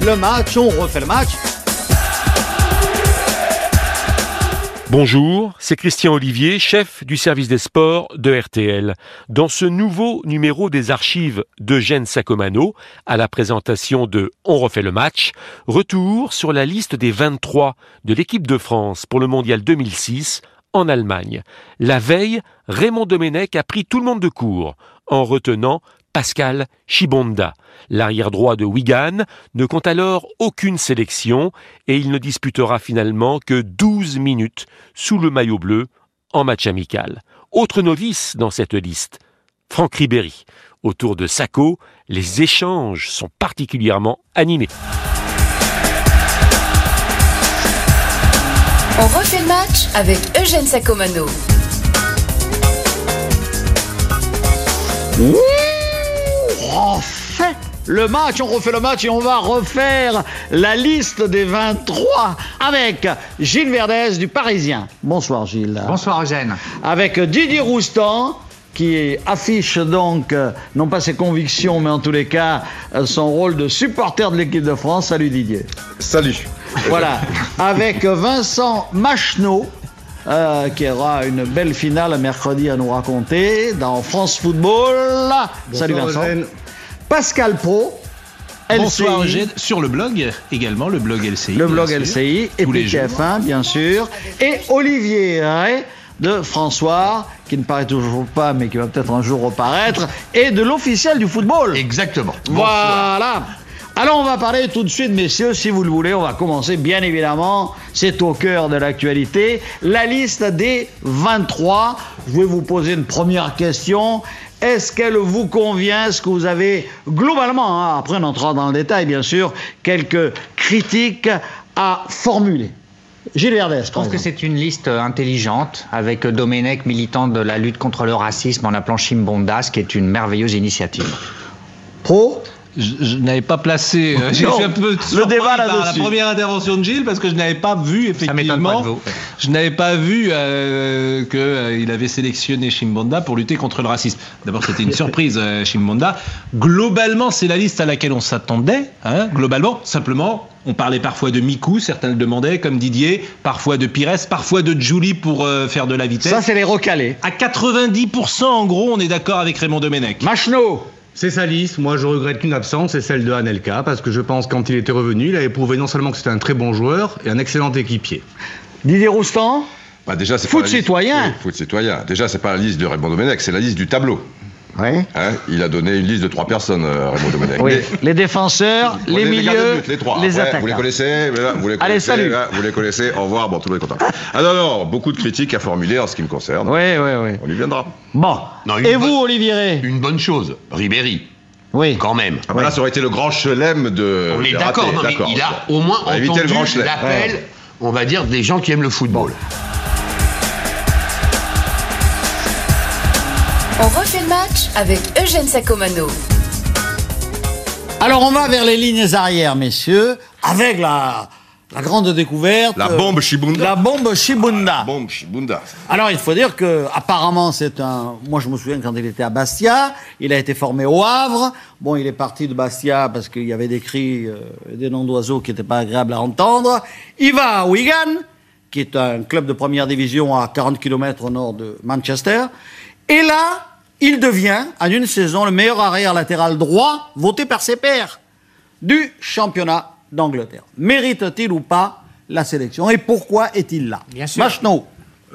le match, on refait le match. Bonjour, c'est Christian Olivier, chef du service des sports de RTL. Dans ce nouveau numéro des archives d'Eugène Sacomano, à la présentation de On refait le match, retour sur la liste des 23 de l'équipe de France pour le mondial 2006 en Allemagne. La veille, Raymond Domenech a pris tout le monde de court en retenant Pascal Chibonda. L'arrière droit de Wigan ne compte alors aucune sélection et il ne disputera finalement que 12 minutes sous le maillot bleu en match amical. Autre novice dans cette liste, Franck Ribéry. Autour de Sacco, les échanges sont particulièrement animés. On refait le match avec Eugène Sacomano. Le match, on refait le match et on va refaire la liste des 23 avec Gilles Verdez du Parisien. Bonsoir Gilles. Bonsoir Eugène. Avec Didier Roustan qui affiche donc euh, non pas ses convictions mais en tous les cas euh, son rôle de supporter de l'équipe de France. Salut Didier. Salut. Voilà. Avec Vincent Macheneau. euh, qui aura une belle finale mercredi à nous raconter dans France Football. Salut Vincent. Pascal Pro. Bonsoir LCI, Eugène, sur le blog également, le blog LCI. Le blog sûr, LCI et puis les jours. TF1 bien sûr. Et Olivier Ray de François, qui ne paraît toujours pas mais qui va peut-être un jour reparaître, et de l'officiel du football. Exactement. Voilà. Alors on va parler tout de suite, messieurs, si vous le voulez. On va commencer, bien évidemment. C'est au cœur de l'actualité. La liste des 23. Je vais vous poser une première question. Est-ce qu'elle vous convient Est-ce que vous avez globalement, hein, après on entrera dans le détail bien sûr, quelques critiques à formuler? Gilles Verdez, Je pense que c'est une liste intelligente avec Domenech, militant de la lutte contre le racisme en appelant Chimbonda, ce qui est une merveilleuse initiative. Pro? Je, je n'avais pas placé. euh, J'ai un peu le débat par la première intervention de Gilles parce que je n'avais pas vu Ça m'étonne pas effectivement. de vous. Je n'avais pas vu euh, qu'il avait sélectionné Chimbonda pour lutter contre le racisme. D'abord, c'était une surprise, euh, Chimbonda. Globalement, c'est la liste à laquelle on s'attendait. Hein, globalement, simplement, on parlait parfois de Mikou, certains le demandaient, comme Didier, parfois de Pires, parfois de Julie pour euh, faire de la vitesse. Ça, c'est les recalés. À 90%, en gros, on est d'accord avec Raymond Domenech. Machno C'est sa liste. Moi, je regrette qu'une absence, c'est celle de Anelka, parce que je pense que quand il était revenu, il avait prouvé non seulement que c'était un très bon joueur et un excellent équipier. Didier Roustan Bah déjà, c'est Foot pas la liste- citoyen. Oui, foot citoyen. Déjà, c'est pas la liste de Raymond Domenech, c'est la liste du tableau. Oui. Hein il a donné une liste de trois personnes, euh, Raymond Domenech. Oui, Mais- les défenseurs, les milieux, but, les trois. les Après, attaquants. Vous les connaissez, là, vous les Allez, connaissez, salut. là, vous les connaissez. Au revoir, bon, tout le monde est content. Ah non, non, beaucoup de critiques à formuler en ce qui me concerne. Oui, oui, oui. On y viendra. Bon. Non, Et bonne- vous, Olivier Ray Une bonne chose, Ribéry, Oui. quand même. Ah bah là, ça aurait été le grand chelem de. On est d'accord, il a au moins On va éviter le grand entendu l'appel, on va dire, des gens qui aiment le football. Match avec Eugène Sacomano. Alors, on va vers les lignes arrières, messieurs, avec la, la grande découverte. La bombe Shibunda. La bombe Shibunda. Bombe Shibunda. Alors, il faut dire que, apparemment, c'est un. Moi, je me souviens quand il était à Bastia, il a été formé au Havre. Bon, il est parti de Bastia parce qu'il y avait des cris, euh, des noms d'oiseaux qui n'étaient pas agréables à entendre. Il va à Wigan, qui est un club de première division à 40 km au nord de Manchester. Et là, il devient, en une saison, le meilleur arrière latéral droit, voté par ses pairs, du championnat d'Angleterre. Mérite-t-il ou pas la sélection? Et pourquoi est-il là? Bien sûr. Machno.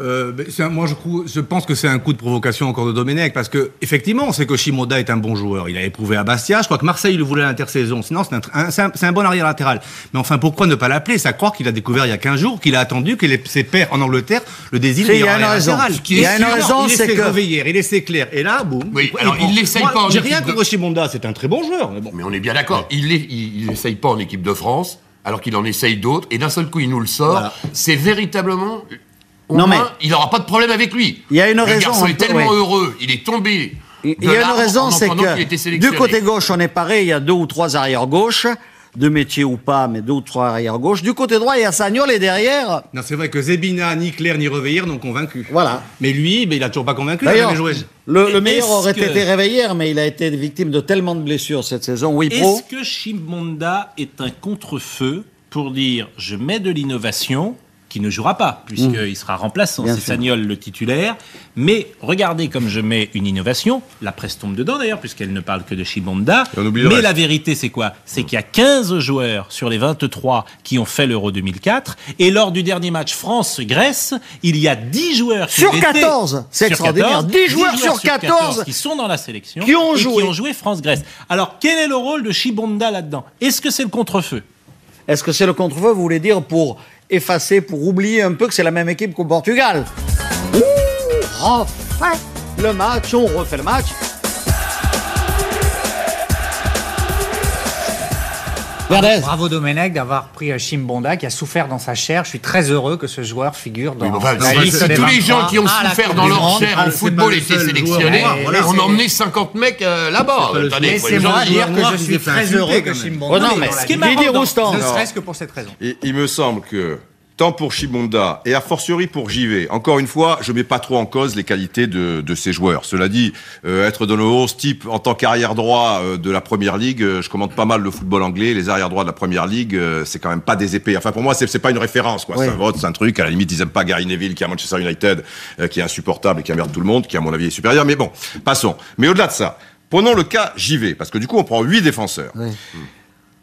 Euh, un- moi, je, pense que c'est un coup de provocation encore de Domenech, parce que effectivement, on sait que Shimoda est un bon joueur. Il a éprouvé à Bastia. Je crois que Marseille le voulait à l'intersaison. Sinon, c'est un, bon arrière latéral. Mais enfin, pourquoi ne pas l'appeler? C'est à croire qu'il a découvert il y a 15 jours, qu'il a attendu que les- ses pairs en Angleterre le désignent il y a une arrière raison. latéral. Il y a une raison, il c'est que- hier, il laissait clair. Et là, boum. Oui, il alors, il l'essaye pas J'ai rien de- contre Shimoda, c'est un très bon joueur. Mais bon. Mais on est bien d'accord, il n'essaye pas en équipe de France, alors qu'il en essaye d'autres, et d'un seul coup, il nous le sort. Voilà. C'est véritablement. Au Non, moins, mais- il n'aura pas de problème avec lui. Il y a une le raison, garçon on est tellement heureux, il est tombé. Il y a une raison, c'est que du côté gauche, on est pareil, il y a deux ou trois arrières gauche. de métier ou pas, mais deux ou trois arrière gauche. Du côté droit, il y a Sagnol et derrière, Non, c'est vrai que Zebina, ni Claire, ni Reveillère n'ont convaincu. voilà. Mais lui, ben, il a toujours pas convaincu. D'ailleurs, le, le meilleur aurait que- été réveillé, mais il a été victime de tellement de blessures cette saison. Oui, pro. Est-ce que Chimbonda est un contre-feu pour dire je mets de l'innovation qui ne jouera pas, puisqu'il sera remplaçant, c'est. Sagnol le titulaire. Mais regardez comme je mets une innovation, la presse tombe dedans d'ailleurs, puisqu'elle ne parle que de le Mais reste. la vérité, c'est quoi? C'est qu'il y a 15 joueurs sur les 23 qui ont fait l'Euro 2004. Et lors du dernier match France-Grèce, il y a 10 joueurs qui Sur ont été- 14, c'est sur extraordinaire. 10 joueurs sur 14 qui sont dans la sélection qui ont et joué. qui ont joué France-Grèce. Alors, quel est le rôle de Chibonda là-dedans? Est-ce que c'est le contre-feu? Est-ce que c'est le contre-feu, vous voulez dire, pour effacer, pour oublier un peu que c'est la même équipe qu'au Portugal? Le match, on refait le match. Verdez. Bravo Domenech d'avoir pris euh, Chimbonda qui a souffert dans sa chair. Je suis très heureux que ce joueur figure dans Oui, enfin, la si- liste si des tous les 23 gens qui ont la souffert Coupe dans leur chair Ah, au football étaient sélectionnés, voilà, on emmené 50 mecs euh, là-bas. Laissez-moi dire- que je suis très heureux que. Chimbonda Oh non, mais ce qui est marrant Ne serait-ce que pour cette raison. Il me semble que, tant pour Chibonda et a fortiori pour JV, encore une fois, je mets pas trop en cause les qualités de, de ces joueurs. Cela dit, euh, être dans le 11 type en tant qu'arrière droit euh, de la Première Ligue, euh, je commande pas mal le football anglais. Les arrière droits de la Première Ligue, euh, c'est quand même pas des épées. Enfin, pour moi, c'est c'est pas une référence. quoi. Oui. C'est un vote, c'est un truc. À la limite, ils aiment pas Gary Neville qui est à Manchester United, euh, qui est insupportable et qui emmerde tout le monde, qui à mon avis est supérieur. Mais bon, passons. Mais au-delà de ça, prenons le cas JV, parce que du coup, on prend huit défenseurs. Oui.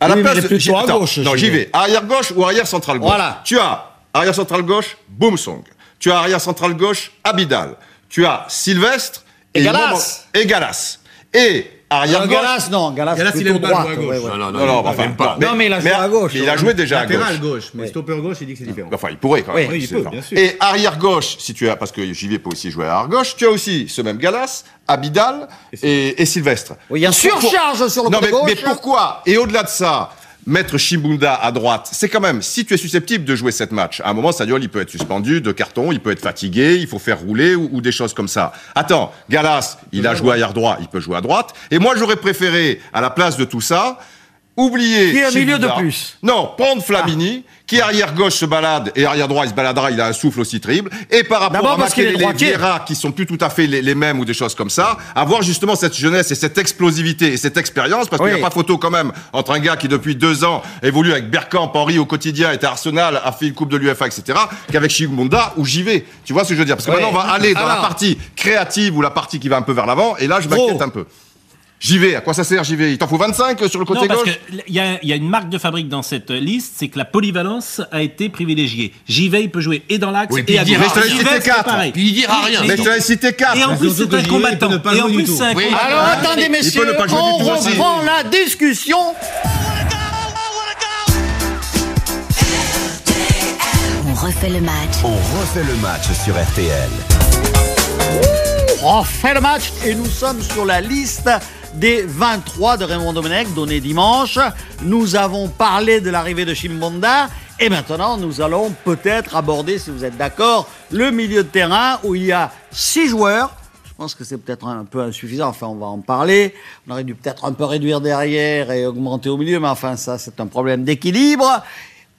À la Oui, place de- à gauche, Non, j'y vais. Arrière gauche ou arrière central gauche. Voilà. Tu as arrière central gauche, Boomsong. Tu as arrière central gauche, Abidal. Tu as Sylvestre Et il Galas. Et Galas. Et arrière Euh, gauche. Galas, non, Galas, Galas, il aime pas droite. jouer à gauche. ouais, ouais. Non, non, Non, non, enfin, pas. Non, mais il a joué à gauche. Il a joué déjà à Latéral gauche. gauche, mais stopper gauche, il dit que c'est différent. Enfin, il pourrait quand même. Oui, il peut, bien sûr. Et arrière gauche, si tu as, parce que JV peut aussi jouer à arrière gauche, tu as aussi ce même Galas, Abidal et, et Sylvestre. Oui, il y a une surcharge sur le Non, côté mais, mais gauche. pourquoi Et au-delà de ça, mettre Shimbunda à droite, c'est quand même, si tu es susceptible de jouer cette match, à un moment, Sagnol, il peut être suspendu de carton, il peut être fatigué, il faut faire rouler ou, ou des choses comme ça. Attends, Galas, il a joué arrière droit, il peut jouer à droite. Et moi, j'aurais préféré, à la place de tout ça, oublier. Qui est un milieu de plus. Non, prendre Flamini, qui arrière gauche se balade et arrière droit il se baladera, il a un souffle aussi terrible. Et par rapport à parce qu'il droitier. Vieira, qui sont plus tout à fait les, les mêmes ou des choses comme ça, avoir justement cette jeunesse et cette explosivité et cette expérience, parce qu'il n'y a pas photo quand même entre un gars qui depuis deux ans évolue avec Bergkamp, Henry au quotidien, était à Arsenal, a fait une coupe de l'UFA, etc., qu'avec Chimunда où j'y vais. Tu vois ce que je veux dire? Parce que Oui. maintenant on va aller dans la partie créative ou la partie qui va un peu vers l'avant, et là je m'inquiète un peu. J'y vais, à quoi ça sert j'y vais? Il t'en faut 25 sur le côté Non, parce gauche? qu'il y, a- il y a une marque de fabrique dans cette liste, c'est que la polyvalence a été privilégiée. J'y il peut jouer et dans l'axe Oui, et à il dira gauche. rien. Mais je te l'ai Sylvestre, cité c'est quatre. pareil. Puis il dira rien. Mais je te l'ai cité 4 Et en plus, c'est un combattant. Et jouer en plus, c'est un combattant. Alors attendez messieurs, ne pas jouer on reprend la discussion. On refait le match. On refait le match sur RTL. On fait le match et nous sommes sur la liste des 23 de Raymond Domenech donnée dimanche. Nous avons parlé de l'arrivée de Chimbonda et maintenant nous allons peut-être aborder, si vous êtes d'accord, le milieu de terrain où il y a six joueurs. Je pense que c'est peut-être un peu insuffisant, enfin on va en parler. On aurait dû peut-être un peu réduire derrière et augmenter au milieu, mais enfin ça c'est un problème d'équilibre.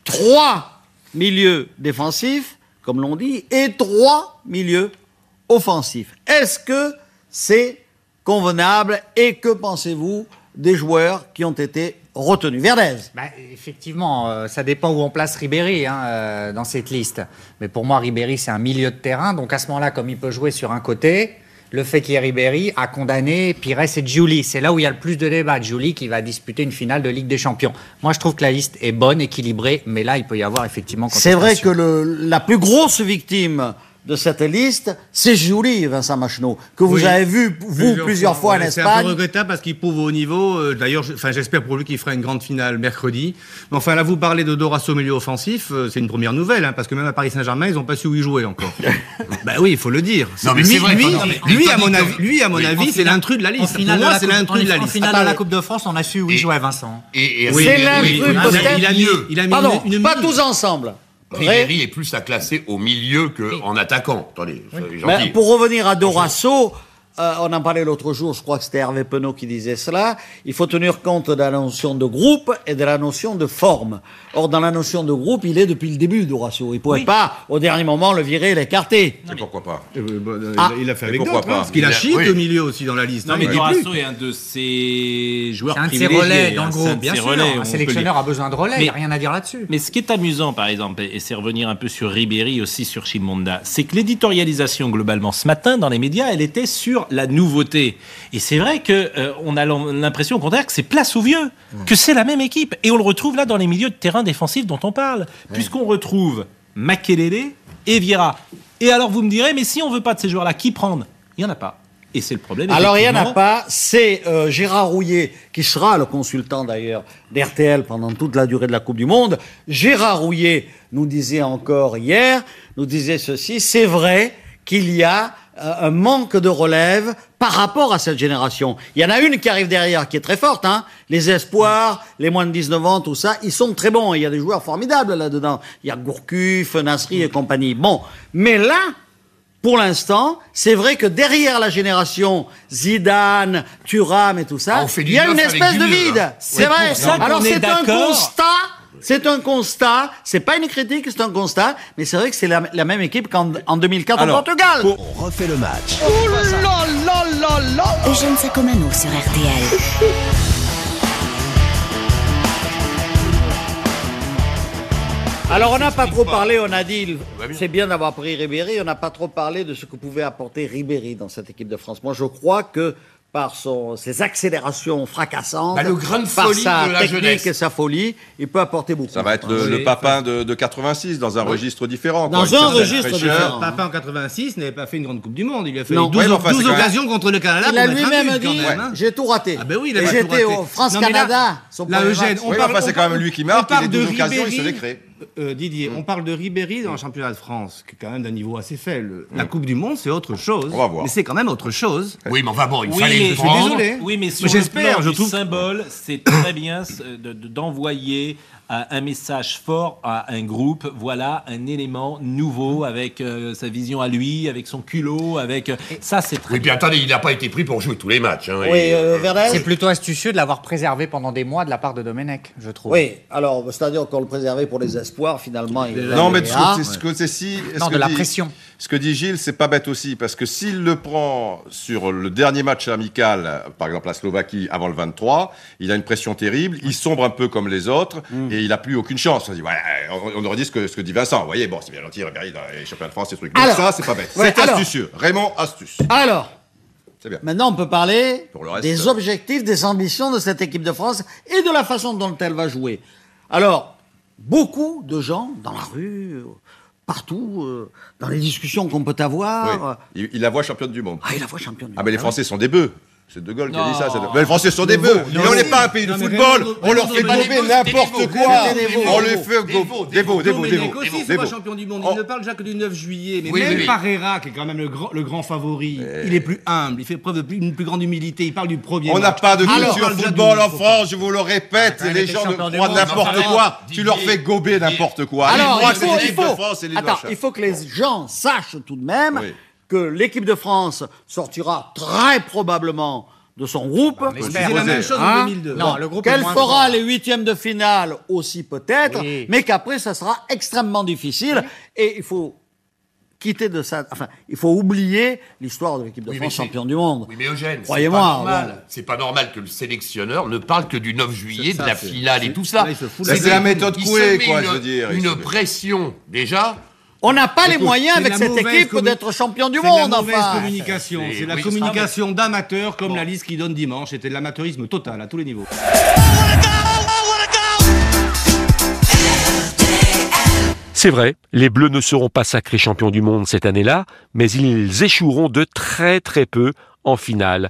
Trois milieux défensifs, comme l'on dit, et trois milieux offensifs. Est-ce que c'est convenable et que pensez-vous des joueurs qui ont été retenus? Verdez Bah, effectivement, euh, ça dépend où on place Ribéry hein, euh, dans cette liste. Mais pour moi, Ribéry, c'est un milieu de terrain. Donc à ce moment-là, comme il peut jouer sur un côté, le fait qu'il y ait Ribéry a condamné Pires et Giuli. C'est là où il y a le plus de débats. Giuli qui va disputer une finale de Ligue des Champions. Moi, je trouve que la liste est bonne, équilibrée, mais là, il peut y avoir effectivement. C'est vrai que le, la plus grosse victime de cette liste, c'est Julie, Vincent Macheneau, que vous Oui. avez vu, vous, plusieurs, fois, en ouais, C'est un Espagne. peu regrettable parce qu'il prouve au niveau. euh, D'ailleurs, j'espère pour lui qu'il fera une grande finale mercredi. Mais enfin, là, vous parlez de Dorasso milieu offensif, euh, c'est une première nouvelle, hein, parce que même à Paris Saint-Germain, ils n'ont pas su où y jouer encore. bah oui, il faut le dire. Non, mais lui, c'est vrai, lui, mais- lui, à mon avis, lui, à mon oui, avis, En c'est l'intrus de la En liste. Pour moi, la c'est l'intrus en- de la En liste. finale de la Coupe de France, on a su où Et- jouait, Vincent. C'est l'intrus, oui, peut-être. oui, il a mis, il a mis Pardon, pas tous ensemble. Ribéry est plus à classer au milieu qu'en attaquant. Attendez, pour revenir à Dorasso, euh, on en parlait l'autre jour, je crois que c'était Hervé Penaud qui disait cela, il faut tenir compte de la notion de groupe et de la notion de forme. Or, dans la notion de groupe, il est depuis le début d'Horacio. Il ne pouvait pas, au dernier moment, le virer et l'écarter. Et pourquoi pas Euh, bah, euh, Ah. Il a fait Mais avec pourquoi d'autres, hein, pas parce qu'il a Il a- Chic oui. au milieu aussi dans la liste. Non, hein, mais il est un de ses joueurs C'est un de ses privilégiés, relais dans hein, le c'est un groupe, bien sûr. Un sélectionneur le a besoin de relais, il Mais- n'y a rien à dire là-dessus. Mais ce qui est amusant, par exemple, et c'est revenir un peu sur Ribéry aussi sur Chimonda, c'est que l'éditorialisation globalement ce matin dans les médias, elle était sur la nouveauté. Et c'est vrai que euh, on a l'im- l'impression au contraire que c'est place aux vieux, que c'est la même équipe, et on le retrouve là dans les milieux de terrain défensifs dont on parle, puisqu'on retrouve Makelele et Vieira. Et alors vous me direz, mais si on veut pas de ces joueurs-là, qui prendre? Il y en a pas. Et c'est le problème. Alors, il n'y en a pas. C'est euh, Gérard Rouillet, qui sera le consultant d'ailleurs d'RTL pendant toute la durée de la Coupe du Monde. Gérard Rouillet nous disait encore hier, nous disait ceci, c'est vrai qu'il y a un manque de relève par rapport à cette génération. Il y en a une qui arrive derrière qui est très forte, hein. Les espoirs, les moins de 19 ans, tout ça, ils sont très bons. Il y a des joueurs formidables là-dedans. Il y a Gourcuff, Nasri et compagnie. Bon. Mais là, pour l'instant, c'est vrai que derrière la génération Zidane, Thuram et tout ça, Ah, il y a une espèce de vide. hein. C'est vrai. Alors est c'est un constat. C'est un constat. C'est pas une critique, c'est un constat. Mais c'est vrai que c'est la, la même équipe qu'en en 2004 Alors, au Portugal. On refait le match. Eugène Sacomano sur RTL. Alors on n'a pas trop parlé, on a dit, c'est bien d'avoir pris Ribéry, on n'a pas trop parlé de ce que pouvait apporter Ribéry dans cette équipe de France. Moi je crois que par son, ses accélérations fracassantes, Bah, le grain de par folie sa de la technique jeunesse. et sa folie, il peut apporter beaucoup. Ça va être le, Oui, le papin de, de 86 dans un registre différent. Dans quoi. Un registre fraîcheur. différent. Papa en 86 n'avait pas fait une grande Coupe du Monde. Il a fait Non. 12, Ouais, mais enfin, 12 c'est quand même- occasions contre le Canada. Il a lui-même dit, hein. j'ai tout raté. Ah ben oui, il a Et j'étais raté. au France-Canada, là- Eugène, on parle- c'est quand même lui qui marque, les de deux occasions, il se les crée. Euh, Didier, on parle de Ribéry dans le championnat de France, qui est quand même d'un niveau assez faible. La Coupe du Monde, c'est autre chose. On va voir. Mais c'est quand même autre chose. Oui, mais enfin bon, il Oui, fallait mais- le je suis désolé. Oui, mais sur Mais le j'espère, plan je du trouve- symbole, c'est très bien euh, de- de- d'envoyer euh, un message fort à un groupe. Voilà un élément nouveau avec euh, sa vision à lui, avec son culot, avec euh, ça, c'est très Oui, puis bien. attendez, il n'a pas été pris pour jouer tous les matchs. Hein, Oui, euh, C'est plutôt astucieux de l'avoir préservé pendant des mois de la part de Domenech, je trouve. Oui, alors, c'est-à-dire qu'on le préservait pour les espoirs, finalement. il Non, mais ce que, ce que c'est si. ce Non, que de la pression. Ce que dit Gilles, c'est pas bête aussi, parce que s'il le prend sur le dernier match amical, par exemple la Slovaquie avant le 23, il a une pression terrible, il sombre un peu comme les autres, Mm. et il a plus aucune chance. On, dit, ouais, on, aurait dit ce que, ce que dit Vincent. Vous voyez, bon, c'est bien gentil, Ribéry dans les championnats de France, ces trucs. Donc Alors, ça, c'est pas bête. ouais, c'est astucieux. Raymond, astuce. Alors, C'est bien. Maintenant, on peut parler Pour le reste, des euh, objectifs, des ambitions de cette équipe de France et de la façon dont elle va jouer. Alors, beaucoup de gens dans la rue, partout, euh, dans les discussions qu'on peut avoir. Oui. Il, il la voit championne du monde. Ah, il la voit championne. du Ah, mais les monde. Français sont des bœufs. C'est De Gaulle qui a dit ça. Mais les Français sont des bœufs. Mais on n'est pas un pays de Non, mais football. On leur fait gober n'importe quoi. On les fait des go- veaux, des veaux, des veaux, des Domenech veaux. aussi Des soit veaux. champion du monde. Oh. Il ne parle déjà que du 9 juillet. Mais Oui, même oui, oui. Parera, qui est quand même le grand, le grand favori, il est plus humble. Il fait preuve d'une plus grande humilité. Il parle du premier On n'a match. pas de Alors, culture parle déjà football du- en France, je vous le répète, même les gens champion ne du croient monde, n'importe enfin, quoi. Tu leur fais gober n'importe quoi. Alors, il que c'est faut, il l'équipe de faut, France et l'île de attends, machin. il faut que les gens sachent tout de même Oui. Que l'équipe de France sortira très probablement de son groupe. C'est la même chose Hein en 2002. Non, le groupe est Qu'elle fera fort. les huitièmes de finale aussi peut-être, Oui. mais qu'après ça sera extrêmement difficile et il faut quitter de ça, enfin il faut oublier l'histoire de l'équipe de Oui, France championne du monde. Oui, mais Eugène, c'est Croyez-moi, pas normal. bon. C'est pas normal que le sélectionneur ne parle que du 9 juillet, de la finale et tout ça. C'est la méthode Coué, quoi, une- je veux dire, Une pression, déjà. On n'a pas les moyens c'est avec la cette équipe d'être champion du C'est de la monde. mauvaise Enfin, communication. c'est- C'est la oui, communication d'amateurs comme la liste qui donne dimanche. C'était de l'amateurisme total à tous les niveaux. C'est vrai, les Bleus ne seront pas sacrés champions du monde cette année-là, mais ils échoueront de très très peu en finale